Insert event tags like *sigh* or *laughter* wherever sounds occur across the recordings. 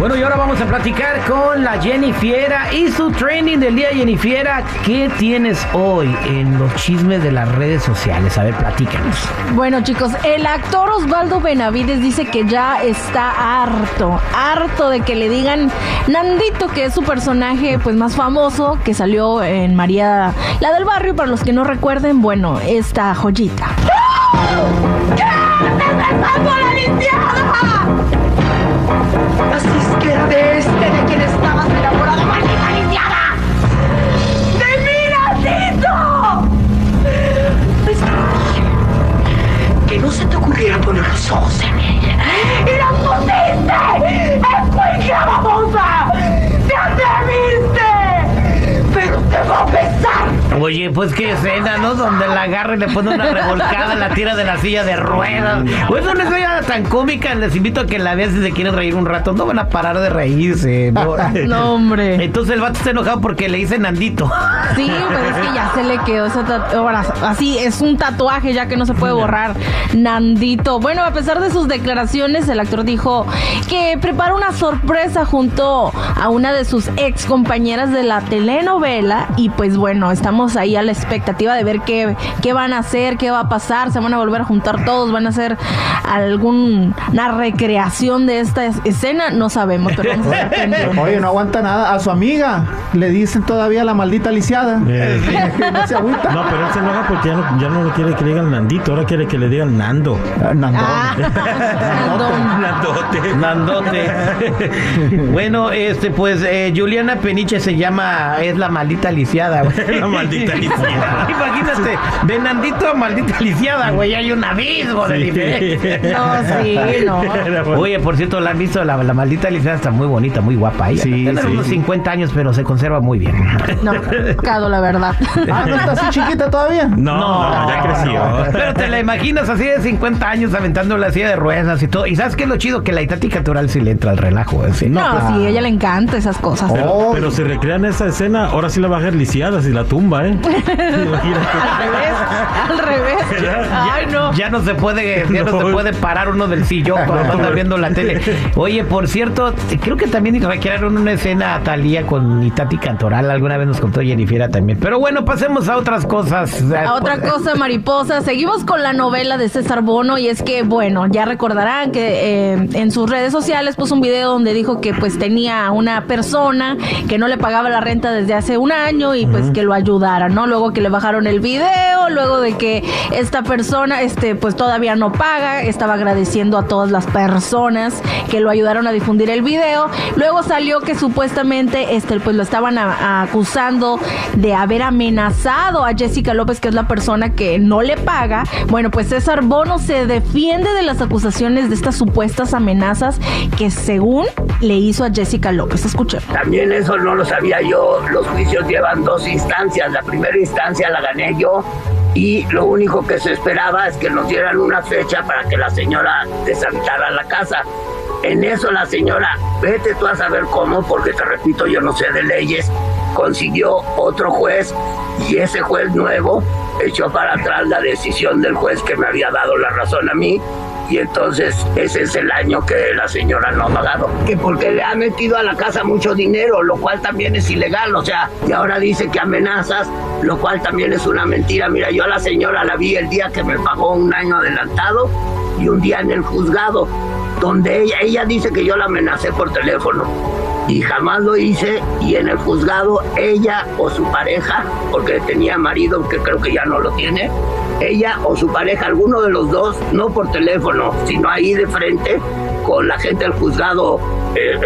Bueno, y ahora vamos a platicar con la Jennifiera y su training del día. Jennifiera, ¿qué tienes hoy en los chismes de las redes sociales? A ver, platícanos. Bueno, chicos, el actor Osvaldo Benavides dice que ya está harto, harto de que le digan Nandito, que es su personaje pues más famoso que salió en María la del barrio, para los que no recuerden, bueno, esta joyita. ¡Qué! la limpiada! Así es que de este de quien pues qué escena, ¿no? Donde la agarra y le pone una revolcada, la tira de la silla de ruedas. Pues es una tan cómica, les invito a que la vean si se quieren reír un rato. No van a parar de reírse. No, *laughs* No, hombre. Entonces el vato está enojado porque le dice Nandito. Sí, pero es que ya se le quedó ese tatuaje. Así, es un tatuaje ya que no se puede borrar. Nandito. Bueno, a pesar de sus declaraciones, el actor dijo que prepara una sorpresa junto a una de sus ex compañeras de la telenovela. Y pues bueno, estamos ahí a la expectativa de ver qué, qué van a hacer, qué va a pasar. Se van a volver a juntar todos, van a hacer alguna recreación de esta es- escena. No sabemos, pero vamos a estar. Oye, no aguanta nada. A su amiga le dicen todavía la maldita lisiada. *laughs* no se agüita. No, pero él se enoja porque ya no, ya no le quiere que le digan Nandito, ahora quiere que le digan Nando. Ah, Nandón. Ah, *laughs* Nandón. Nandote. Nandote. *laughs* *laughs* bueno, este, pues eh, Juliana Peniche se llama, es la maldita lisiada, güey. *laughs* La maldita lisiada. Imagínate, de Nandito a maldita lisiada, güey, hay un abismo de diferencia. No, sí, no. Oye, por cierto, la han visto, la, la maldita lisiada está muy bonita, muy guapa. Ella Sí, tiene sí, unos sí. 50 años, pero se conserva muy bien. No, pecado, la verdad. Ah, no está así chiquita todavía. No, no, ya creció. Pero te la imaginas así de 50 años aventando la silla de ruedas y todo. Y sabes qué es lo chido que la Itati Natural sí le entra al relajo. ¿eh? Sí, No, pues, sí, a ella le encanta esas cosas. Pero, Oh. pero si recrean esa escena, ahora sí la va a dejar lisiada si la tumba, ¿eh? *laughs* Al revés, al revés. Ay, no. Ya no se puede, ya no, *laughs* No. se puede parar uno del sillón *laughs* cuando anda viendo la tele. Oye, por cierto, creo que también recrearon una escena a Talía con Itati Cantoral. Alguna vez nos contó Jennifer también. Pero bueno, pasemos a otras cosas. A otra cosa, mariposa. Seguimos con la novela de César Bono y es que, bueno, ya recordarán que eh, en sus redes sociales puso un video donde dijo que pues tenía una persona que no le pagaba la renta desde hace un año y pues que lo ayudara, ¿no? Luego que le bajaron el video, luego de que esta persona, este, pues todavía no paga, estaba agradeciendo a todas las personas que lo ayudaron a difundir el video. Luego salió que supuestamente, este, pues lo estaban a- a- acusando de haber amenazado a Jessica López, que es la persona que no le paga. Bueno, pues César Bono se defiende de las acusaciones de estas supuestas amenazas que según le hizo a Jessica López. Escuchen. También eso no lo sabía yo. Los juicios llevan dos instancias. La primera instancia la gané yo y lo único que se esperaba es que nos dieran una fecha para que la señora deshabitara la casa. En eso la señora, vete tú a saber cómo, porque te repito, yo no sé de leyes, consiguió otro juez y ese juez nuevo echó para atrás la decisión del juez que me había dado la razón a mí y entonces ese es el año que la señora no ha pagado. Que porque le ha metido a la casa mucho dinero, lo cual también es ilegal, o sea, y ahora dice que amenazas, lo cual también es una mentira. Mira, yo a la señora la vi el día que me pagó un año adelantado y un día en el juzgado, donde ella, ella dice que yo la amenacé por teléfono y jamás lo hice y en el juzgado ella o su pareja, porque tenía marido que creo que ya no lo tiene, ella o su pareja, alguno de los dos, no por teléfono, sino ahí de frente, con la gente del juzgado eh,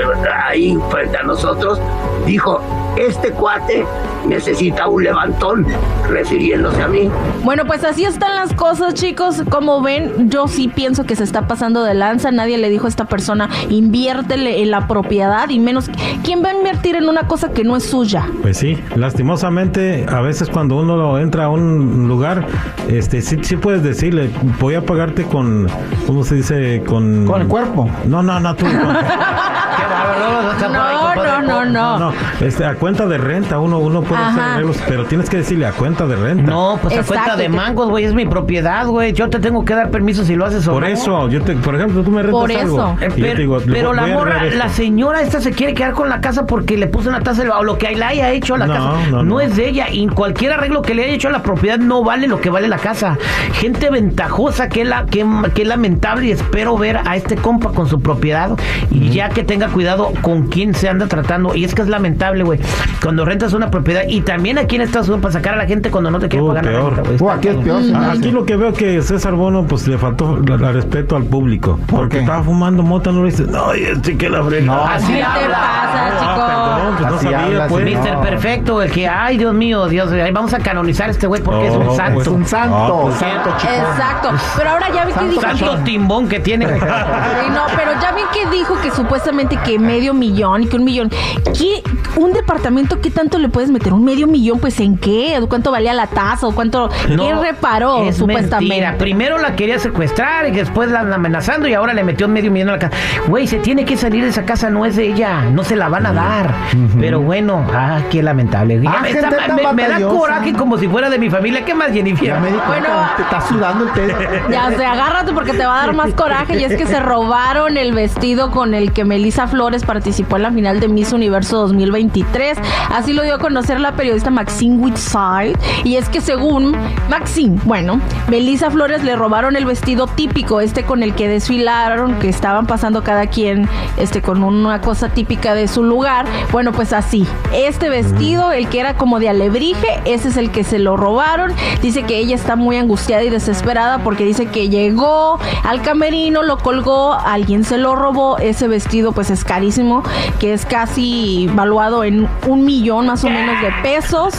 ahí frente a nosotros, dijo, este cuate necesita un levantón, refiriéndose a mí. Bueno, pues así están las cosas, chicos. Como ven, yo sí pienso que se está pasando de lanza. Nadie le dijo a esta persona, inviértele en la propiedad y menos, ¿quién va a invertir en una cosa que no es suya? Pues sí, lastimosamente, a veces cuando uno entra a un lugar, este, sí, sí puedes decirle, voy a pagarte con, ¿cómo se dice? Con, Con el cuerpo. No, no, no, tú. con- *laughs* no, No, compadre. no, no, no. no, este, cuenta de renta, uno, uno puede hacer Ajá. arreglos, pero tienes que decirle a cuenta de renta. No, pues a Exacto, cuenta de mangos, güey, es mi propiedad, güey. Yo te tengo que dar permiso si lo haces o Por no. eso, yo te, por ejemplo, tú me rentas Por algo. eso. Eh, pero digo, la a morra, la señora esta se quiere quedar con la casa porque le puso una taza de- o lo que la haya hecho a la No, casa. no, no. es de ella. Y cualquier arreglo que le haya hecho a la propiedad no vale lo que vale la casa. Gente ventajosa que, la, que, que es lamentable y espero ver a este compa con su propiedad y ya que tenga cuidado con quién se anda tratando. Y es que es lamentable, güey. Cuando rentas una propiedad y también aquí en Estados Unidos para sacar a la gente cuando no te quiere pagar la peor. renta, aquí es peor. Ah, lo que veo que César Bono pues le faltó la- la respeto al público. ¿Por porque qué? estaba fumando mota, no le dice, no, este que la frega. No, Así ¿Qué te pasa, Ah, chico? perdón, pues no Así sabía, habla, pues. Mister. Perfecto, el que, ay, Dios mío, Dios, vamos a canonizar a este güey porque es un pues, santo. Es un santo, Ah, pues, santo chico. Exacto. Pero ahora ya vi que dijo santo timbón que tiene. *laughs* Sí, no, pero ya vi que dijo que supuestamente que medio millón y que un millón. ¿Qué? ¿Un departamento qué tanto le puedes meter? ¿Un medio millón? Pues en qué? ¿Cuánto valía la tasa? ¿O cuánto? ¿Qué reparó es supuestamente? mentira. Primero la quería secuestrar y después la amenazando y ahora le metió medio millón a la casa. Güey, se tiene que salir de esa casa, no es de ella, no se la van a dar. Pero bueno, ah, qué lamentable. Ah, me, gente está- tan me- me da coraje como si fuera de mi familia. ¿Qué más, Jennifer? Ya me di Bueno. te está sudando el. *laughs* Ya se agárrate porque te va a dar más coraje y es que se robaron el vestido con el que Melissa Flores participó en la final de Miss Universo 2023. Así lo dio a conocer la periodista Maxine Whitside y es que según Maxine, bueno, Melissa Flores le robaron el vestido típico este con el que desfilaron, que estaban pasando cada quien este con una cosa típica de su lugar. Bueno, pues así, este vestido, el que era como de alebrije, ese es el que se lo robaron. Dice que ella está muy angustiada y desesperada porque dice que llegó al camerino, lo colgó, alguien se lo robó. Ese vestido pues es carísimo, que es casi valuado en un millón más o menos de pesos.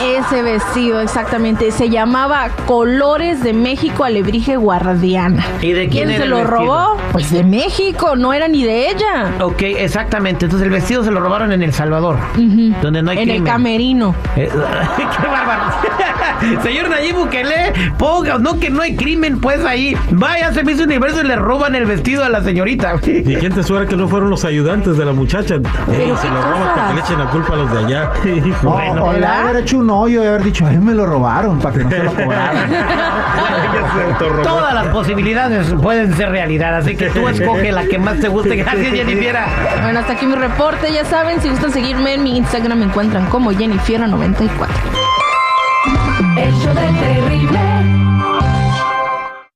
Ese vestido, exactamente. Se llamaba Colores de México Alebrije Guardiana. ¿Y de quién ¿Quién era se lo robó? Pues de México, no era ni de ella. Ok, exactamente. Entonces el vestido se lo robaron en El Salvador, donde no hay en crimen. el camerino. Eh, *laughs* ¡Qué bárbaro! *laughs* Señor Nayib Bukele, ponga, no que no hay crimen, pues ahí. Vaya a Servicio Universo y le roban el vestido a la señorita. Y quién te suena que no fueron los ayudantes de la muchacha. Ey, Pero se lo roban para que le echen la culpa a los de allá. *laughs* No, Bueno, o le ¿verdad? haber hecho un hoyo y haber dicho, ay, me lo robaron para que no se lo cobraran. *laughs* Todas las posibilidades pueden ser realidad, así que tú escoge la que más te guste. Gracias, Jennifer. Bueno, hasta aquí mi reporte. Ya saben, si gustan seguirme en mi Instagram, me encuentran como Jennifer94 el show del terrible.